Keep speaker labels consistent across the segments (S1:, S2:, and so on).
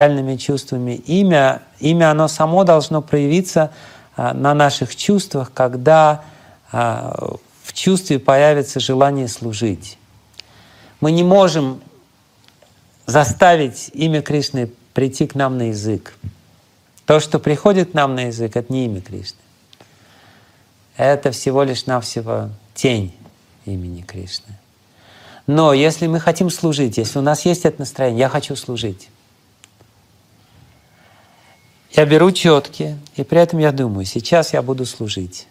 S1: реальными чувствами. Имя, имя, оно само должно проявиться а, на наших чувствах, когда а, в чувстве появится желание служить. Мы не можем заставить имя Кришны прийти к нам на язык. То, что приходит к нам на язык, это не имя Кришны. Это всего лишь навсего тень имени Кришны. Но если мы хотим служить, если у нас есть это настроение, я хочу служить, я беру четки, и при этом я думаю, сейчас я буду служить.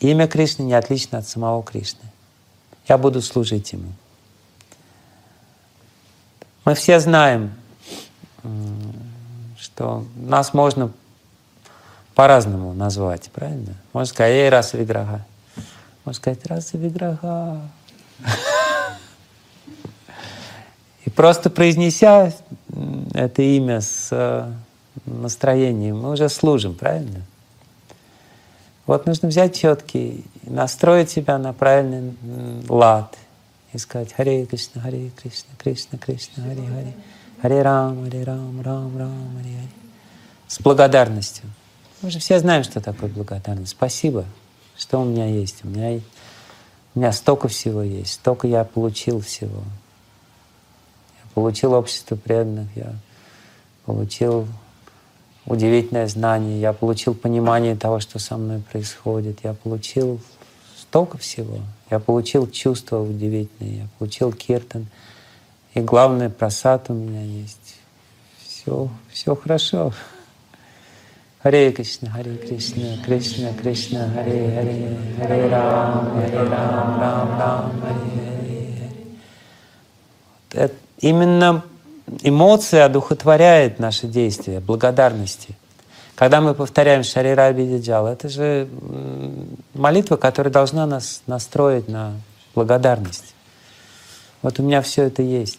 S1: Имя Кришны не отлично от самого Кришны. Я буду служить Ему. Мы все знаем, что нас можно по-разному назвать, правильно? Можно сказать, эй, раса виграха. Можно сказать, раса виграха. И просто произнеся это имя с настроении, мы уже служим, правильно? Вот нужно взять четкий, настроить себя на правильный лад и сказать Харе Кришна, Харе Кришна, Кришна, Кришна, Харе Харе, Харе Рам, Харе Рам, Рам, Рам, Харе Харе. С благодарностью. Мы же все знаем, что такое благодарность. Спасибо, что у меня есть. У меня, у меня столько всего есть, столько я получил всего. Я получил общество преданных, я получил удивительное знание, я получил понимание того, что со мной происходит, я получил столько всего. Я получил чувства удивительные, я получил киртан. И главное, просад у меня есть. Все, все хорошо. Харе Кришна, Харе Кришна, Кришна, Кришна, Харе Харе, Харе Рам, Харе Рам, Рам, Рам, Харе Харе. Именно эмоция одухотворяет наши действия, благодарности. Когда мы повторяем Шарира Абидиджал, это же молитва, которая должна нас настроить на благодарность. Вот у меня все это есть.